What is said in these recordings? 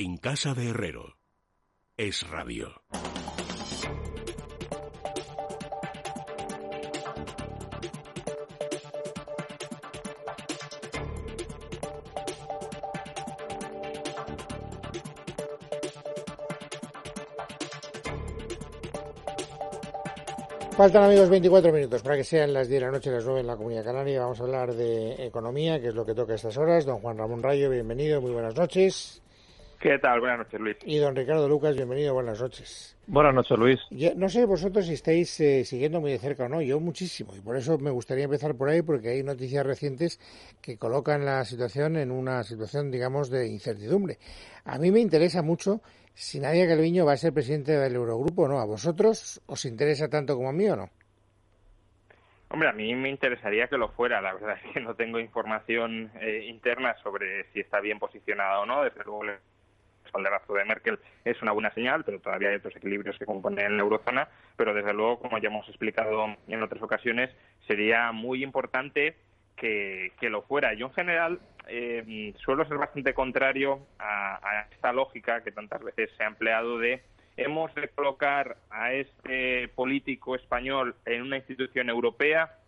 En casa de Herrero. Es radio. Faltan amigos 24 minutos para que sean las 10 de la noche, las 9 en la Comunidad Canaria. Vamos a hablar de economía, que es lo que toca a estas horas. Don Juan Ramón Rayo, bienvenido, muy buenas noches. ¿Qué tal? Buenas noches, Luis. Y don Ricardo Lucas, bienvenido, buenas noches. Buenas noches, Luis. no sé vosotros si estáis eh, siguiendo muy de cerca o no, yo muchísimo, y por eso me gustaría empezar por ahí, porque hay noticias recientes que colocan la situación en una situación, digamos, de incertidumbre. A mí me interesa mucho si Nadia Calviño va a ser presidente del Eurogrupo o no. ¿A vosotros os interesa tanto como a mí o no? Hombre, a mí me interesaría que lo fuera. La verdad es que no tengo información eh, interna sobre si está bien posicionada o no. Desde luego, espaldarazo de Merkel es una buena señal, pero todavía hay otros equilibrios que componen la eurozona. Pero desde luego, como ya hemos explicado en otras ocasiones, sería muy importante que, lo fuera. Yo en general eh, suelo ser bastante contrario a, esta lógica que tantas veces se ha empleado de hemos de colocar a este político español en una institución europea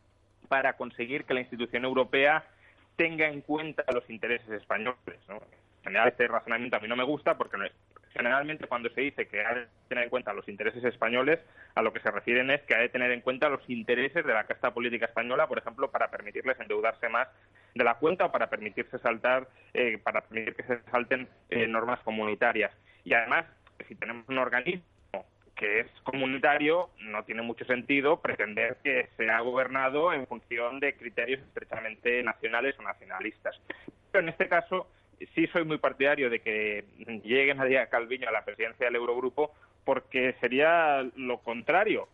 para conseguir que la institución europea tenga en cuenta los intereses españoles. En general, este razonamiento a mí no me gusta porque generalmente cuando se dice que ha de tener en cuenta los intereses españoles, a lo que se refieren es que ha de tener en cuenta los intereses de la casta política española, por ejemplo, para permitirles endeudarse más de la cuenta o para permitirse saltar, eh, para permitir que se salten eh, normas comunitarias. Y además, si tenemos un organismo que es comunitario, no tiene mucho sentido pretender que sea gobernado en función de criterios estrechamente nacionales o nacionalistas. Pero en este caso, sí soy muy partidario de que llegue Nadia Calviño a la presidencia del Eurogrupo porque sería lo contrario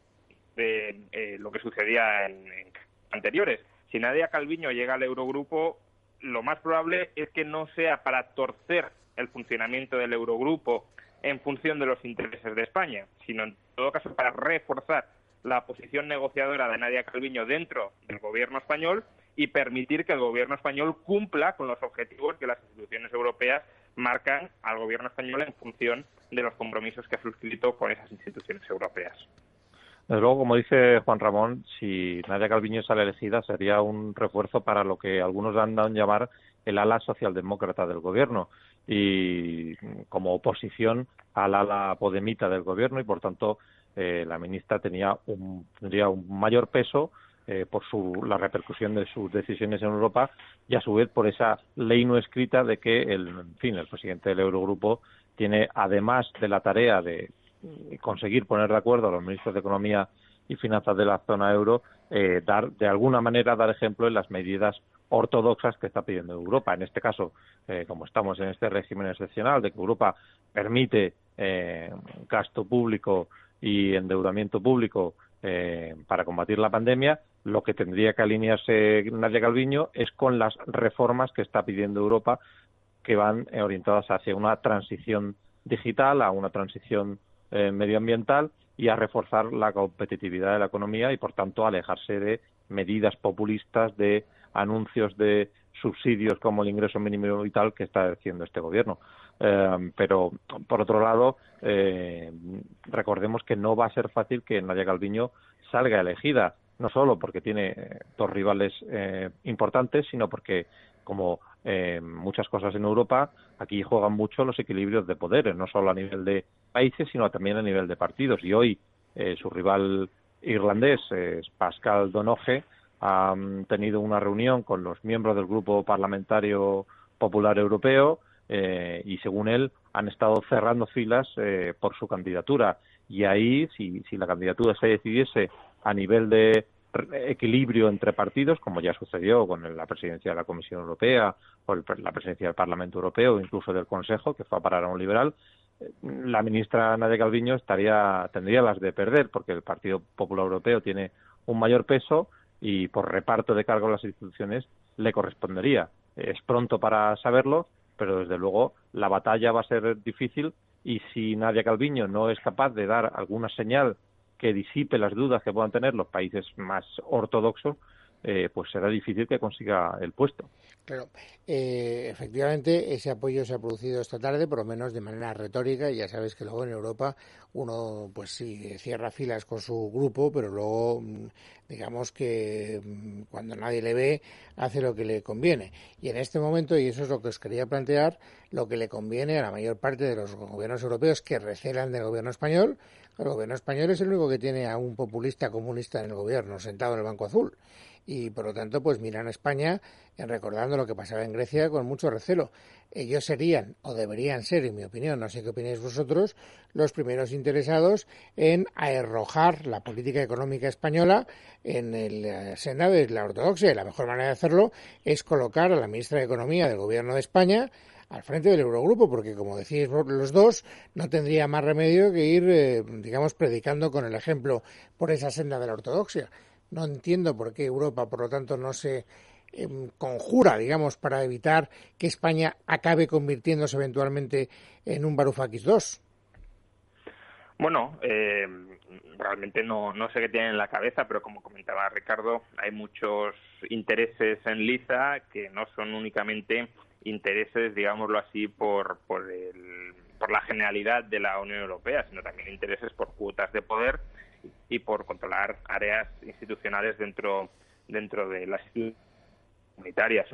de eh, lo que sucedía en, anteriores. Si Nadia Calviño llega al Eurogrupo, lo más probable es que no sea para torcer el funcionamiento del Eurogrupo en función de los intereses de España, sino en todo caso para reforzar la posición negociadora de Nadia Calviño dentro del gobierno español y permitir que el gobierno español cumpla con los objetivos que las instituciones europeas marcan al gobierno español en función de los compromisos que ha suscrito con esas instituciones europeas. Desde luego, como dice Juan Ramón, si Nadia Calviño sale elegida sería un refuerzo para lo que algunos han dado a llamar el ala socialdemócrata del gobierno y como oposición al ala podemita del gobierno y por tanto eh, la ministra tenía un, tendría un mayor peso eh, por su, la repercusión de sus decisiones en Europa y a su vez por esa ley no escrita de que el, en fin, el presidente del Eurogrupo tiene además de la tarea de conseguir poner de acuerdo a los ministros de Economía y Finanzas de la zona euro, eh, dar de alguna manera dar ejemplo en las medidas ortodoxas que está pidiendo Europa. En este caso, eh, como estamos en este régimen excepcional de que Europa permite eh, gasto público y endeudamiento público eh, para combatir la pandemia, lo que tendría que alinearse Nadia Calviño es con las reformas que está pidiendo Europa, que van eh, orientadas hacia una transición digital, a una transición eh, medioambiental y a reforzar la competitividad de la economía y, por tanto, alejarse de medidas populistas, de anuncios de subsidios como el ingreso mínimo vital que está haciendo este gobierno. Eh, pero, por otro lado, eh, recordemos que no va a ser fácil que Nadia Calviño salga elegida, no solo porque tiene eh, dos rivales importantes, sino porque, como muchas cosas en Europa, aquí juegan mucho los equilibrios de poderes, no solo a nivel de países, sino también a nivel de partidos. Y hoy su rival irlandés, Pascal Donoje, ha tenido una reunión con los miembros del Grupo Parlamentario Popular Europeo eh, y según él han estado cerrando filas eh, por su candidatura y ahí si, si la candidatura se decidiese a nivel de equilibrio entre partidos, como ya sucedió con la presidencia de la Comisión Europea o la presidencia del Parlamento Europeo, incluso del Consejo, que fue a parar a un liberal, eh, la ministra Nadia Calviño estaría, tendría las de perder, porque el Partido Popular Europeo tiene un mayor peso y por reparto de cargos las instituciones le correspondería. Es pronto para saberlo, pero desde luego la batalla va a ser difícil y si Nadia Calviño no es capaz de dar alguna señal que disipe las dudas que puedan tener los países más ortodoxos, eh, pues será difícil que consiga el puesto. Claro, eh, efectivamente ese apoyo se ha producido esta tarde, por lo menos de manera retórica. Ya sabes que luego en Europa uno, pues sí, cierra filas con su grupo, pero luego, mm, digamos que mm, cuando nadie le ve, hace lo que le conviene. Y en este momento, y eso es lo que os quería plantear, lo que le conviene a la mayor parte de los gobiernos europeos que recelan del gobierno español, el gobierno español es el único que tiene a un populista comunista en el gobierno sentado en el Banco Azul y por lo tanto pues miran a España recordando lo que pasaba en Grecia con mucho recelo. Ellos serían o deberían ser, en mi opinión, no sé qué opináis vosotros, los primeros interesados en arrojar la política económica española en el eh, seno de la ortodoxia. Y la mejor manera de hacerlo es colocar a la ministra de Economía del Gobierno de España al frente del Eurogrupo, porque como decís los dos, no tendría más remedio que ir, eh, digamos, predicando con el ejemplo por esa senda de la ortodoxia. No entiendo por qué Europa, por lo tanto, no se em, conjura, digamos, para evitar que España acabe convirtiéndose eventualmente en un Varoufakis II. Bueno, eh, realmente no, no sé qué tienen en la cabeza, pero como comentaba Ricardo, hay muchos intereses en Liza que no son únicamente intereses, digámoslo así, por, por, el, por la generalidad de la Unión Europea, sino también intereses por cuotas de poder y por controlar áreas institucionales dentro dentro de las comunitarias.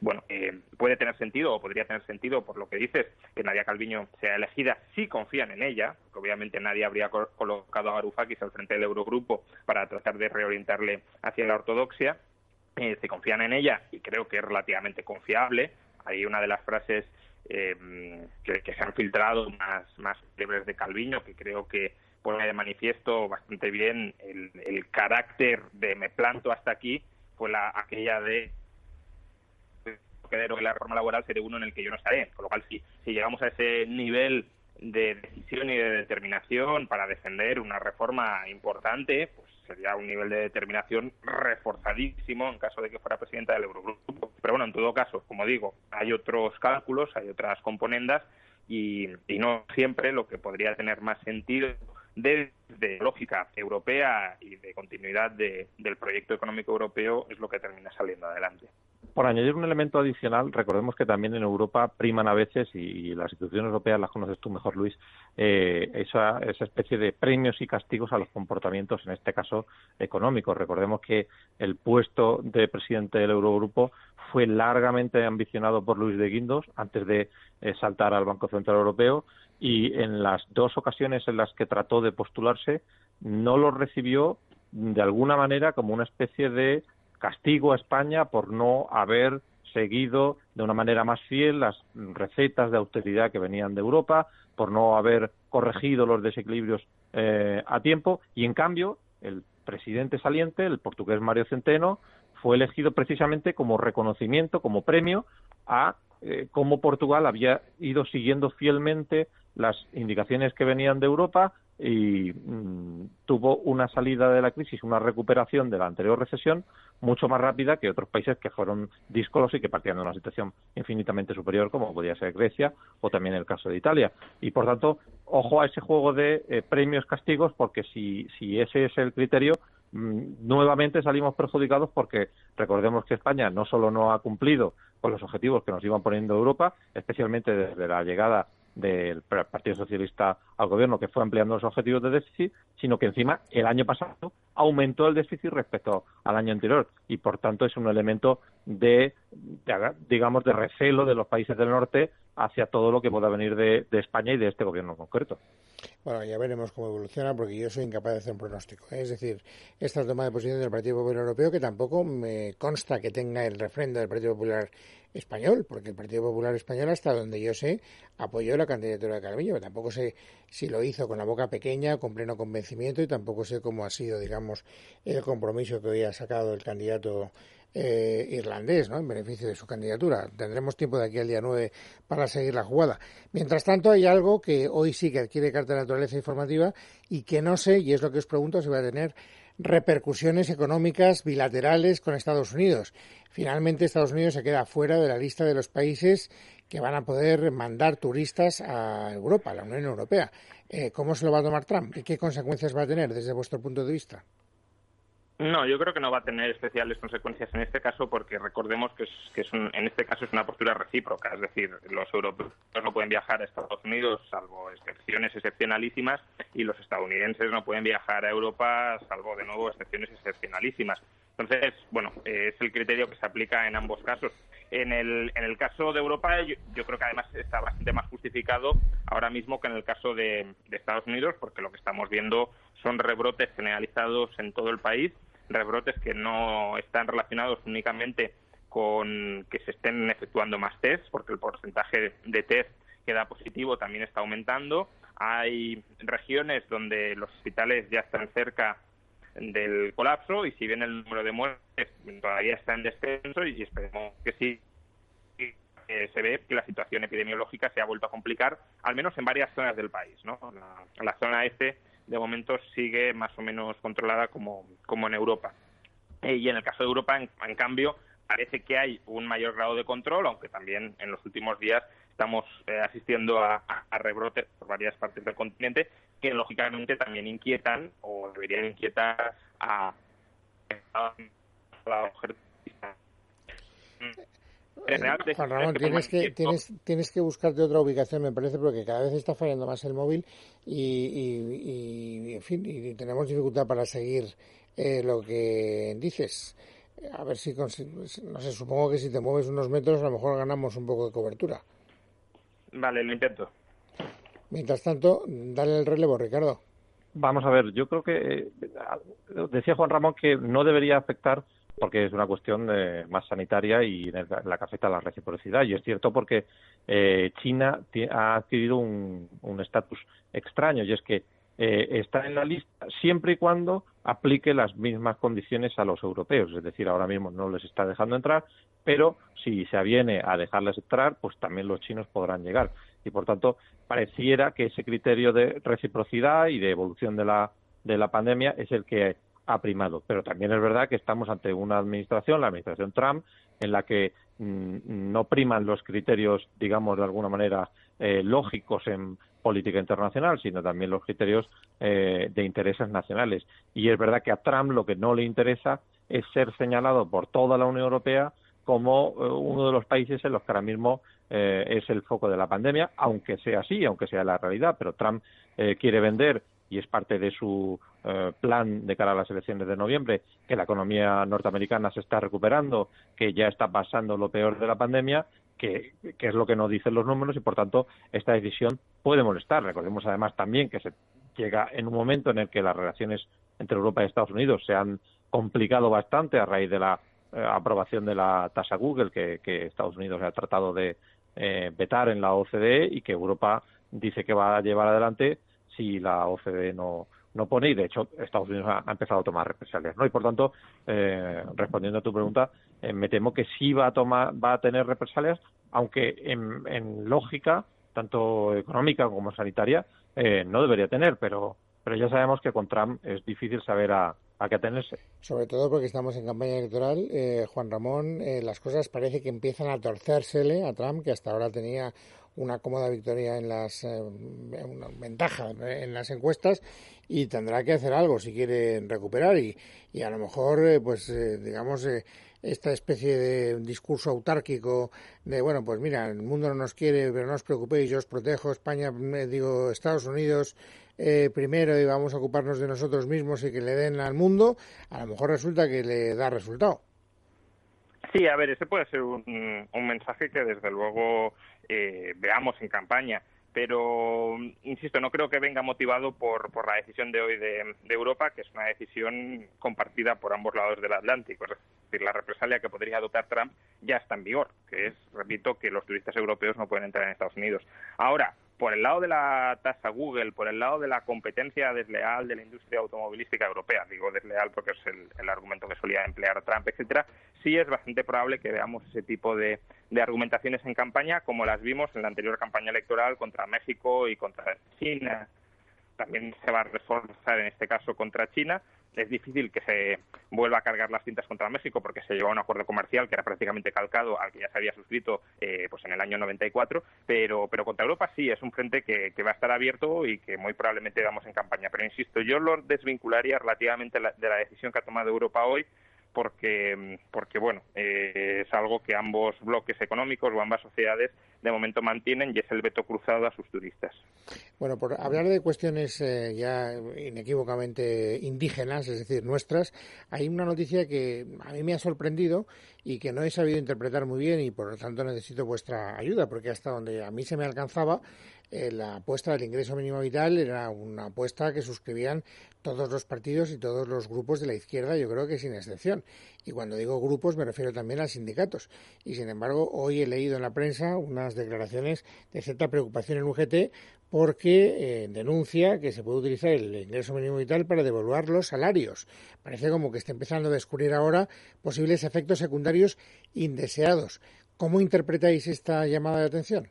Bueno, eh, puede tener sentido o podría tener sentido, por lo que dices, que Nadia Calviño sea elegida si confían en ella, porque obviamente nadie habría colocado a Varoufakis al frente del Eurogrupo para tratar de reorientarle hacia la ortodoxia. Eh, se confían en ella y creo que es relativamente confiable. Hay una de las frases eh, que, se han filtrado más, más libres de Calviño, que creo que pone de manifiesto bastante bien el, carácter de me planto hasta aquí, fue la, aquella de que la reforma laboral sería uno en el que yo no estaré. Con lo cual, si, llegamos a ese nivel de decisión y de determinación para defender una reforma importante, pues sería un nivel de determinación reforzadísimo en caso de que fuera presidenta del Eurogrupo. Pero bueno, en todo caso, como digo, hay otros cálculos, hay otras componendas y no siempre lo que podría tener más sentido de, lógica europea y de continuidad del proyecto económico europeo es lo que termina saliendo adelante. Por añadir un elemento adicional, recordemos que también en Europa priman a veces, y, las instituciones europeas las conoces tú mejor, Luis, eh, esa, esa especie de premios y castigos a los comportamientos, en este caso económicos. Recordemos que el puesto de presidente del Eurogrupo fue largamente ambicionado por Luis de Guindos antes de eh, saltar al Banco Central Europeo y en las dos ocasiones en las que trató de postularse no lo recibió de alguna manera como una especie de castigo a España por no haber seguido de una manera más fiel las recetas de austeridad que venían de Europa, por no haber corregido los desequilibrios eh, a tiempo. Y en cambio el presidente saliente, el portugués Mario Centeno, fue elegido precisamente como reconocimiento, como premio a eh, cómo Portugal había ido siguiendo fielmente las indicaciones que venían de Europa y mm, tuvo una salida de la crisis, una recuperación de la anterior recesión mucho más rápida que otros países que fueron díscolos y que partían de una situación infinitamente superior, como podía ser Grecia o también el caso de Italia. Y por tanto, ojo a ese juego de eh, premios castigos, porque si, ese es el criterio, nuevamente salimos perjudicados porque recordemos que España no solo no ha cumplido con los objetivos que nos iban poniendo Europa, especialmente desde la llegada del Partido Socialista al gobierno, que fue ampliando los objetivos de déficit, sino que encima el año pasado aumentó el déficit respecto al año anterior y por tanto es un elemento de, digamos de recelo de los países del norte hacia todo lo que pueda venir de, España y de este gobierno en concreto. Bueno, ya veremos cómo evoluciona porque yo soy incapaz de hacer un pronóstico. ¿eh? Es decir, esta toma de posición del Partido Popular Europeo que tampoco me consta que tenga el refrendo del Partido Popular español, porque el Partido Popular español, hasta donde yo sé, apoyó la candidatura de Calviño. Tampoco sé si lo hizo con la boca pequeña, con pleno convencimiento, y tampoco sé cómo ha sido, digamos, el compromiso que hoy ha sacado el candidato eh, irlandés, ¿no? En beneficio de su candidatura. Tendremos tiempo de aquí al día 9 para seguir la jugada. Mientras tanto, hay algo que hoy sí que adquiere carta de naturaleza informativa y que no sé, y es lo que os pregunto, si va a tener repercusiones económicas bilaterales con Estados Unidos. Finalmente, Estados Unidos se queda fuera de la lista de los países que van a poder mandar turistas a Europa, a la Unión Europea. Eh, ¿Cómo se lo va a tomar Trump y qué consecuencias va a tener desde vuestro punto de vista? No, yo creo que no va a tener especiales consecuencias en este caso porque recordemos que, es, que es en este caso es una postura recíproca, es decir, los europeos no pueden viajar a Estados Unidos salvo excepciones excepcionalísimas y los estadounidenses no pueden viajar a Europa salvo de nuevo excepciones excepcionalísimas. Entonces, bueno, es el criterio que se aplica en ambos casos. En el, en el caso de Europa, yo, creo que además está bastante más justificado ahora mismo que en el caso de, Estados Unidos, porque lo que estamos viendo son rebrotes generalizados en todo el país, rebrotes que no están relacionados únicamente con que se estén efectuando más tests, porque el porcentaje de test que da positivo también está aumentando. Hay regiones donde los hospitales ya están cerca del colapso y si bien el número de muertes todavía está en descenso y esperemos que sí se ve que la situación epidemiológica se ha vuelto a complicar, al menos en varias zonas del país. ¿no? La, zona este, de momento, sigue más o menos controlada como, como en Europa. Eh, y en el caso de Europa, en, cambio, parece que hay un mayor grado de control, aunque también en los últimos días estamos eh, asistiendo a, a, rebrotes por varias partes del continente que lógicamente también inquietan o deberían inquietar a, la eh, Juan Ramón, tienes que, tienes, tienes que buscarte otra ubicación, me parece, porque cada vez está fallando más el móvil y, en fin, y tenemos dificultad para seguir eh, lo que dices. A ver si, no sé, supongo que si te mueves unos metros a lo mejor ganamos un poco de cobertura. Vale, lo intento. Mientras tanto, dale el relevo, Ricardo. Vamos a ver, yo creo que eh, decía Juan Ramón que no debería afectar porque es una cuestión eh, más sanitaria y en la que afecta la reciprocidad. Y es cierto porque eh, China ha adquirido un estatus extraño y es que está en la lista siempre y cuando aplique las mismas condiciones a los europeos. Es decir, ahora mismo no les está dejando entrar, pero si se aviene a dejarles entrar, pues también los chinos podrán llegar y por tanto pareciera que ese criterio de reciprocidad y de evolución de la, de la pandemia es el que ha primado. Pero también es verdad que estamos ante una administración, la administración Trump, en la que mm, no priman los criterios, digamos, de alguna manera eh, lógicos en política internacional, sino también los criterios eh, de intereses nacionales. Y es verdad que a Trump lo que no le interesa es ser señalado por toda la Unión Europea como eh, uno de los países en los que ahora mismo eh, es el foco de la pandemia, aunque sea así, aunque sea la realidad, pero Trump eh, quiere vender y es parte de su plan de cara a las elecciones de noviembre, que la economía norteamericana se está recuperando, que ya está pasando lo peor de la pandemia, que, que, es lo que nos dicen los números y, por tanto, esta decisión puede molestar. Recordemos además también que se llega en un momento en el que las relaciones entre Europa y Estados Unidos se han complicado bastante a raíz de la eh, aprobación de la tasa Google que, Estados Unidos ha tratado de eh, vetar en la OCDE y que Europa dice que va a llevar adelante si la OCDE no, no pone y de hecho Estados Unidos ha, empezado a tomar represalias no y por tanto eh, respondiendo a tu pregunta me temo que sí va a tomar va a tener represalias aunque en, lógica tanto económica como sanitaria no debería tener pero pero ya sabemos que con Trump es difícil saber a, a qué atenerse. Sobre todo porque estamos en campaña electoral. Eh, Juan Ramón, eh, las cosas parece que empiezan a torcérsele a Trump, que hasta ahora tenía una cómoda victoria en las eh, una ventaja en las encuestas y tendrá que hacer algo si quiere recuperar y, y a lo mejor pues digamos esta especie de discurso autárquico de bueno pues mira el mundo no nos quiere pero no os preocupéis yo os protejo España digo Estados Unidos eh, primero y vamos a ocuparnos de nosotros mismos y que le den al mundo, a lo mejor resulta que le da resultado. Sí, a ver, ese puede ser un, mensaje que desde luego eh, veamos en campaña, pero insisto, no creo que venga motivado por, por la decisión de hoy de, Europa, que es una decisión compartida por ambos lados del Atlántico. Es decir, la represalia que podría adoptar Trump ya está en vigor, que es, repito, que los turistas europeos no pueden entrar en Estados Unidos. Ahora, por el lado de la tasa Google, por el lado de la competencia desleal de la industria automovilística europea, digo desleal porque es el, argumento que solía emplear Trump, etcétera, sí es bastante probable que veamos ese tipo de, argumentaciones en campaña, como las vimos en la anterior campaña electoral contra México y contra China. También se va a reforzar en este caso contra China, es difícil que se vuelva a cargar las cintas contra México porque se llevó a un acuerdo comercial que era prácticamente calcado al que ya se había suscrito eh, pues en el año 94, pero, pero contra Europa sí es un frente que, va a estar abierto y que muy probablemente vamos en campaña. Pero insisto, yo lo desvincularía relativamente de la decisión que ha tomado Europa hoy porque, porque bueno, eh, es algo que ambos bloques económicos o ambas sociedades de momento mantienen y es el veto cruzado a sus turistas. Bueno, por hablar de cuestiones eh, ya inequívocamente indígenas, es decir, nuestras, hay una noticia que a mí me ha sorprendido y que no he sabido interpretar muy bien y por lo tanto necesito vuestra ayuda porque hasta donde a mí se me alcanzaba eh, la apuesta del ingreso mínimo vital era una apuesta que suscribían todos los partidos y todos los grupos de la izquierda, yo creo que sin excepción. Y cuando digo grupos me refiero también a sindicatos. Y sin embargo, hoy he leído en la prensa unas declaraciones de cierta preocupación en UGT porque eh, denuncia que se puede utilizar el ingreso mínimo vital para devolver los salarios. Parece como que está empezando a descubrir ahora posibles efectos secundarios indeseados. ¿Cómo interpretáis esta llamada de atención?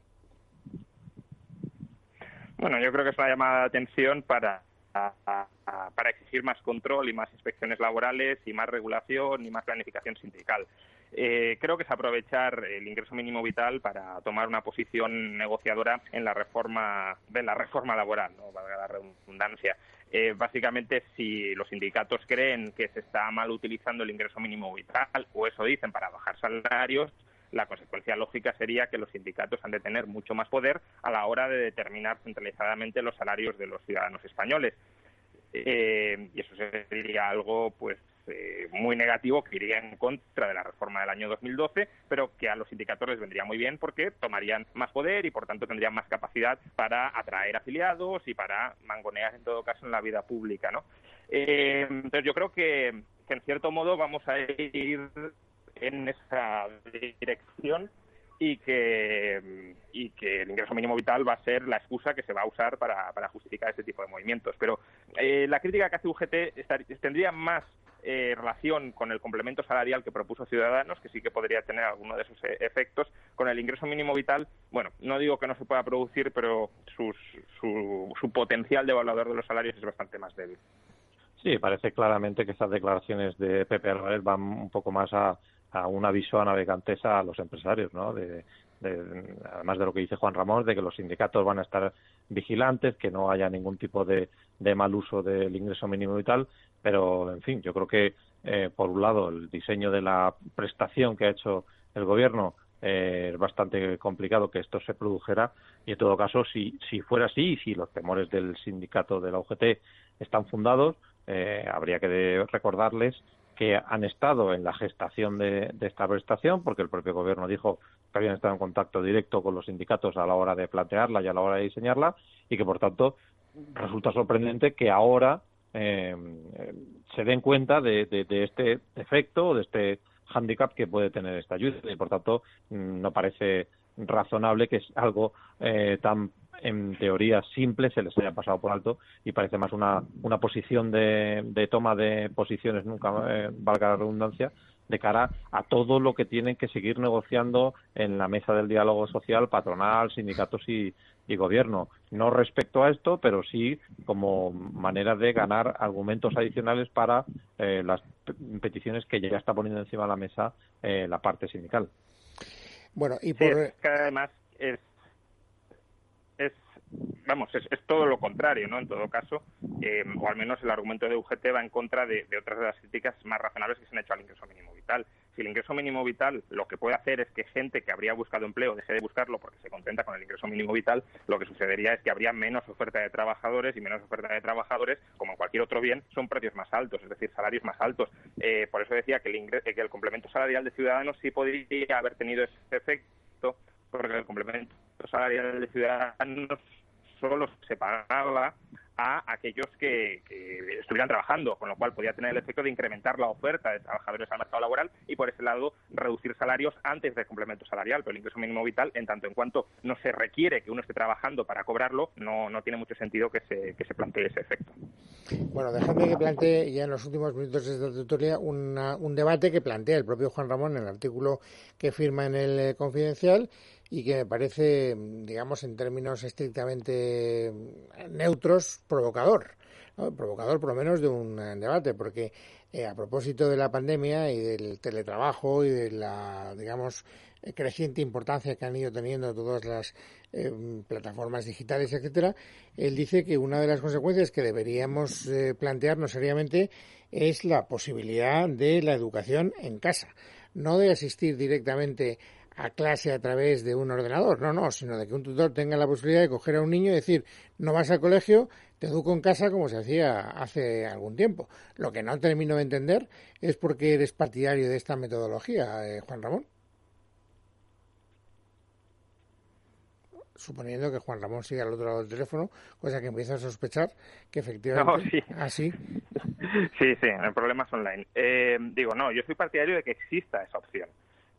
Bueno, yo creo que es una llamada de atención para, para exigir más control y más inspecciones laborales y más regulación y más planificación sindical. Eh, creo que es aprovechar el ingreso mínimo vital para tomar una posición negociadora en la reforma de la reforma laboral, no valga la redundancia. Eh, básicamente, si los sindicatos creen que se está mal utilizando el ingreso mínimo vital, o eso dicen para bajar salarios, la consecuencia lógica sería que los sindicatos han de tener mucho más poder a la hora de determinar centralizadamente los salarios de los ciudadanos españoles. Eh, y eso sería algo pues eh, muy negativo que iría en contra de la reforma del año 2012, pero que a los sindicatos les vendría muy bien porque tomarían más poder y por tanto tendrían más capacidad para atraer afiliados y para mangonear en todo caso en la vida pública, ¿no? Eh, entonces yo creo que, que en cierto modo vamos a ir en esa dirección y que, y que el ingreso mínimo vital va a ser la excusa que se va a usar para, para justificar ese tipo de movimientos. Pero eh, la crítica que hace UGT tendría más eh, relación con el complemento salarial que propuso Ciudadanos, que sí que podría tener alguno de esos eh, efectos. Con el ingreso mínimo vital, bueno, no digo que no se pueda producir, pero su, su potencial de evaluador de los salarios es bastante más débil. Sí, parece claramente que estas declaraciones de Pepe Álvarez van un poco más a, a un aviso a navegantes a los empresarios, ¿no? De, además de lo que dice Juan Ramón, de que los sindicatos van a estar vigilantes, que no haya ningún tipo de, mal uso del ingreso mínimo y tal, pero en fin, yo creo que eh, por un lado el diseño de la prestación que ha hecho el gobierno eh, es bastante complicado que esto se produjera y en todo caso si, si fuera así y si los temores del sindicato de la UGT están fundados, eh, habría que recordarles que han estado en la gestación de, esta prestación, porque el propio gobierno dijo que habían estado en contacto directo con los sindicatos a la hora de plantearla y a la hora de diseñarla, y que por tanto resulta sorprendente que ahora eh, se den cuenta de, este efecto, de este hándicap que puede tener esta ayuda, y por tanto mm, no parece razonable que es algo eh, tan en teoría simple se les haya pasado por alto y parece más una, una posición de, de toma de posiciones, nunca eh, valga la redundancia, de cara a todo lo que tienen que seguir negociando en la mesa del diálogo social, patronal, sindicatos y, y gobierno. No respecto a esto, pero sí como manera de ganar argumentos adicionales para eh, las peticiones que ya está poniendo encima de la mesa eh, la parte sindical. Bueno, y por... además es vamos, es, todo lo contrario, ¿no? En todo caso, eh, o al menos el argumento de UGT va en contra de, otras de las críticas más razonables que se han hecho al ingreso mínimo vital. Si el ingreso mínimo vital lo que puede hacer es que gente que habría buscado empleo deje de buscarlo porque se contenta con el ingreso mínimo vital, lo que sucedería es que habría menos oferta de trabajadores y menos oferta de trabajadores, como en cualquier otro bien, son precios más altos, es decir, salarios más altos. Eh, por eso decía que el, que el complemento salarial de Ciudadanos sí podría haber tenido ese efecto, porque el complemento salarial de Ciudadanos solo se pagaba a aquellos que, estuvieran trabajando, con lo cual podía tener el efecto de incrementar la oferta de trabajadores al mercado laboral y por ese lado reducir salarios antes del complemento salarial. Pero el ingreso mínimo vital, en tanto en cuanto no se requiere que uno esté trabajando para cobrarlo, no, no tiene mucho sentido que se, que se plantee ese efecto. Bueno, déjame que plantee ya en los últimos minutos de esta tutoría un debate que plantea el propio Juan Ramón en el artículo que firma en el eh, Confidencial y que me parece, digamos, en términos estrictamente neutros, provocador. provocador por lo menos de un debate, porque a propósito de la pandemia y del teletrabajo y de la, digamos, creciente importancia que han ido teniendo todas las plataformas digitales, etcétera, él dice que una de las consecuencias que deberíamos plantearnos seriamente es la posibilidad de la educación en casa, no de asistir directamente a clase a través de un ordenador, no, no, sino de que un tutor tenga la posibilidad de coger a un niño y decir, no vas al colegio, te educo en casa como se hacía hace algún tiempo. Lo que no termino de entender es por qué eres partidario de esta metodología, eh, Juan Ramón. suponiendo que Juan Ramón sigue al otro lado del teléfono, cosa que empieza a sospechar que efectivamente... sí. ¿Ah, sí? sí, sí, el problema es online. Eh, digo, no, yo soy partidario de que exista esa opción.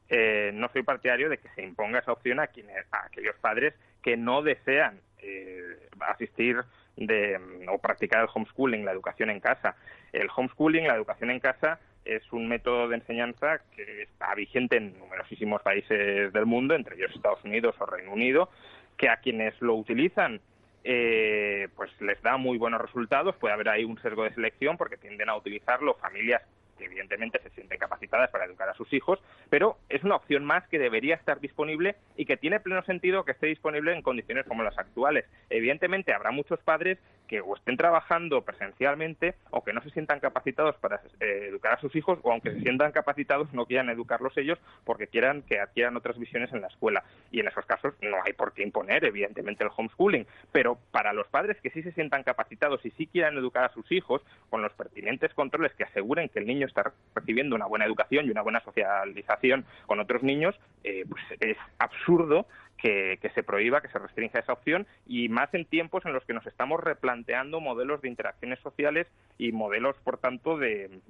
Eh, no soy partidario de que se imponga esa opción a, a aquellos padres que no desean eh, asistir de, o practicar el homeschooling, la educación en casa. El homeschooling, la educación en casa, es un método de enseñanza que está vigente en numerosísimos países del mundo, entre ellos Estados Unidos o Reino Unido, que a quienes lo utilizan eh, pues les da muy buenos resultados. Puede haber ahí un sesgo de selección porque tienden a utilizarlo familias que evidentemente se sienten capacitadas para educar a sus hijos, pero es una opción más que debería estar disponible y que tiene pleno sentido que esté disponible en condiciones como las actuales. Evidentemente habrá muchos padres que o estén trabajando presencialmente o que no se sientan capacitados para eh, educar a sus hijos o aunque se sientan capacitados no quieran educarlos ellos porque quieran que adquieran otras visiones en la escuela. Y en esos casos no hay por qué imponer evidentemente el homeschooling, pero para los padres que sí se sientan capacitados y sí quieran educar a sus hijos con los pertinentes controles que aseguren que el niño está recibiendo una buena educación y una buena socialización con otros niños, eh, pues es absurdo que, se prohíba, que se restrinja esa opción y más en tiempos en los que nos estamos replanteando modelos de interacciones sociales y modelos, por tanto, de,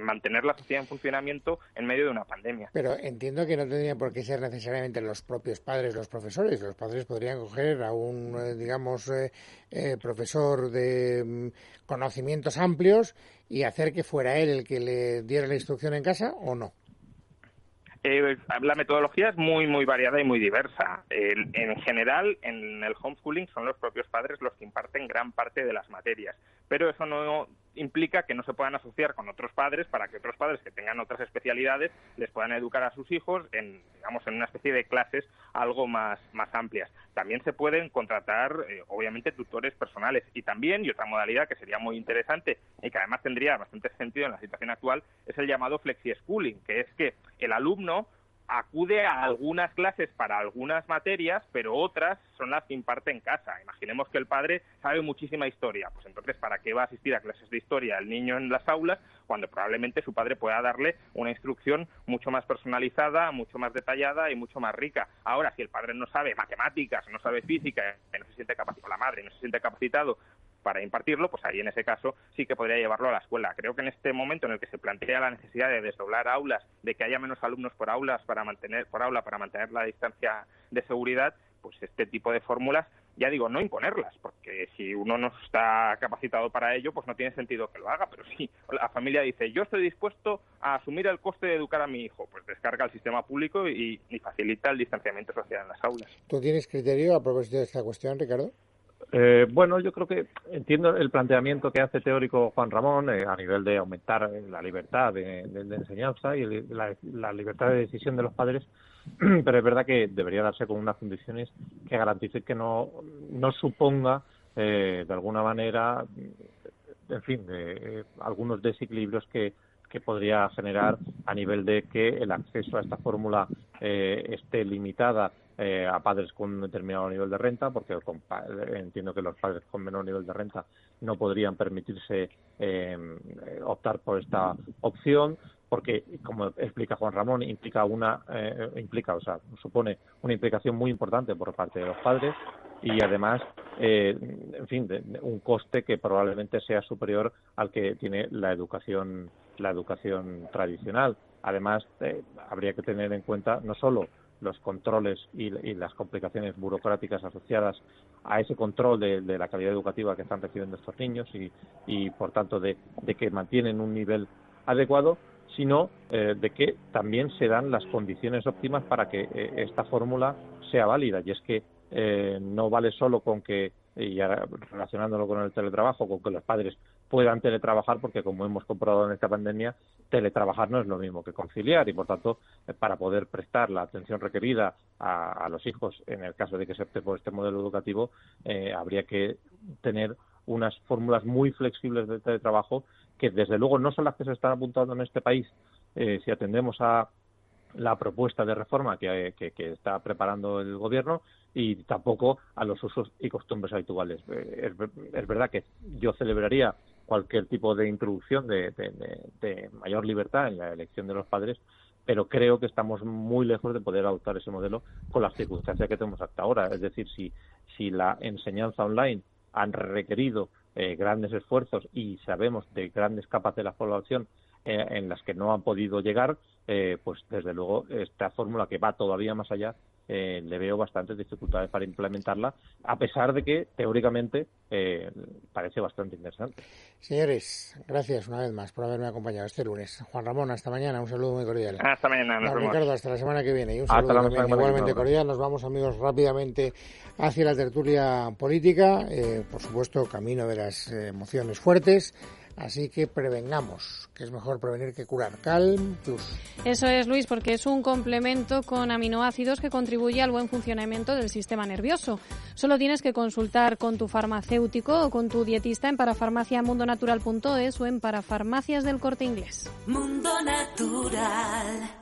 mantener la sociedad en funcionamiento en medio de una pandemia. Pero entiendo que no tendría por qué ser necesariamente los propios padres, los profesores. Los padres podrían coger a un, eh, digamos, eh, eh, profesor de mm, conocimientos amplios y hacer que fuera él el que le diera la instrucción en casa o no. Eh, la metodología es muy, muy variada y muy diversa. en general, en el homeschooling son los propios padres los que imparten gran parte de las materias, pero eso no implica que no se puedan asociar con otros padres para que otros padres que tengan otras especialidades les puedan educar a sus hijos en, digamos, en una especie de clases algo más, más amplias. También se pueden contratar, eh, obviamente, tutores personales y también, y otra modalidad que sería muy interesante y que además tendría bastante sentido en la situación actual, es el llamado flexi-schooling, que es que el alumno acude a algunas clases para algunas materias, pero otras son las que imparte en casa. Imaginemos que el padre sabe muchísima historia, pues entonces, ¿para qué va a asistir a clases de historia el niño en las aulas cuando probablemente su padre pueda darle una instrucción mucho más personalizada, mucho más detallada y mucho más rica? Ahora, si el padre no sabe matemáticas, no sabe física, no se siente capacitado, la madre no se siente capacitado para impartirlo, pues ahí en ese caso sí que podría llevarlo a la escuela. Creo que en este momento en el que se plantea la necesidad de desdoblar aulas, de que haya menos alumnos por aulas para mantener por aula para mantener la distancia de seguridad, pues este tipo de fórmulas ya digo, no imponerlas, porque si uno no está capacitado para ello, pues no tiene sentido que lo haga, pero si la familia dice, yo estoy dispuesto a asumir el coste de educar a mi hijo, pues descarga el sistema público y, y facilita el distanciamiento social en las aulas. ¿Tú tienes criterio a propósito de esta cuestión, Ricardo? Eh, bueno, yo creo que entiendo el planteamiento que hace teórico Juan Ramón eh, a nivel de aumentar eh, la libertad de, enseñanza y la, libertad de decisión de los padres, pero es verdad que debería darse con unas condiciones que garanticen que no, no suponga de alguna manera, en fin, algunos desequilibrios que, que podría generar a nivel de que el acceso a esta fórmula esté limitada eh, a padres con un determinado nivel de renta, porque entiendo que los padres con menor nivel de renta no podrían permitirse eh, optar por esta opción, porque, como explica Juan Ramón, implica una, eh, implica, o sea, supone una implicación muy importante por parte de los padres y además, en fin, un coste que probablemente sea superior al que tiene la educación, la educación tradicional. Además, habría que tener en cuenta no solo los controles y, las complicaciones burocráticas asociadas a ese control de, la calidad educativa que están recibiendo estos niños y, por tanto, de, que mantienen un nivel adecuado, sino eh, de que también se dan las condiciones óptimas para que eh, esta fórmula sea válida. Y es que eh, no vale solo con que, y relacionándolo con el teletrabajo, con que los padres puedan teletrabajar, porque como hemos comprobado en esta pandemia, teletrabajar no es lo mismo que conciliar y, por tanto, eh, para poder prestar la atención requerida a, los hijos, en el caso de que se opte por este modelo educativo, eh, habría que tener unas fórmulas muy flexibles de teletrabajo que, desde luego, no son las que se están apuntando en este país. si atendemos a la propuesta de reforma que, está preparando el gobierno y tampoco a los usos y costumbres habituales. Eh, es, verdad que yo celebraría cualquier tipo de introducción de, mayor libertad en la elección de los padres, pero creo que estamos muy lejos de poder adoptar ese modelo con las circunstancias que tenemos hasta ahora. Es decir, si, si la enseñanza online han requerido eh, grandes esfuerzos y sabemos de grandes capas de la población eh, en las que no han podido llegar, eh, pues desde luego esta fórmula que va todavía más allá eh, le veo bastantes dificultades para implementarla, a pesar de que teóricamente eh, parece bastante interesante. Señores, gracias una vez más por haberme acompañado este lunes. Juan Ramón, hasta mañana, un saludo muy cordial. Hasta mañana, Ricardo, hasta la semana que viene y un saludo igualmente cordial. Nos vamos, amigos, rápidamente hacia la tertulia política, por supuesto, camino de las emociones fuertes Así que prevengamos, que es mejor prevenir que curar. Calm Plus. Eso es, Luis, porque es un complemento con aminoácidos que contribuye al buen funcionamiento del sistema nervioso. Solo tienes que consultar con tu farmacéutico o con tu dietista en parafarmaciamundonatural.es o en parafarmacias del corte inglés. Mundo Natural.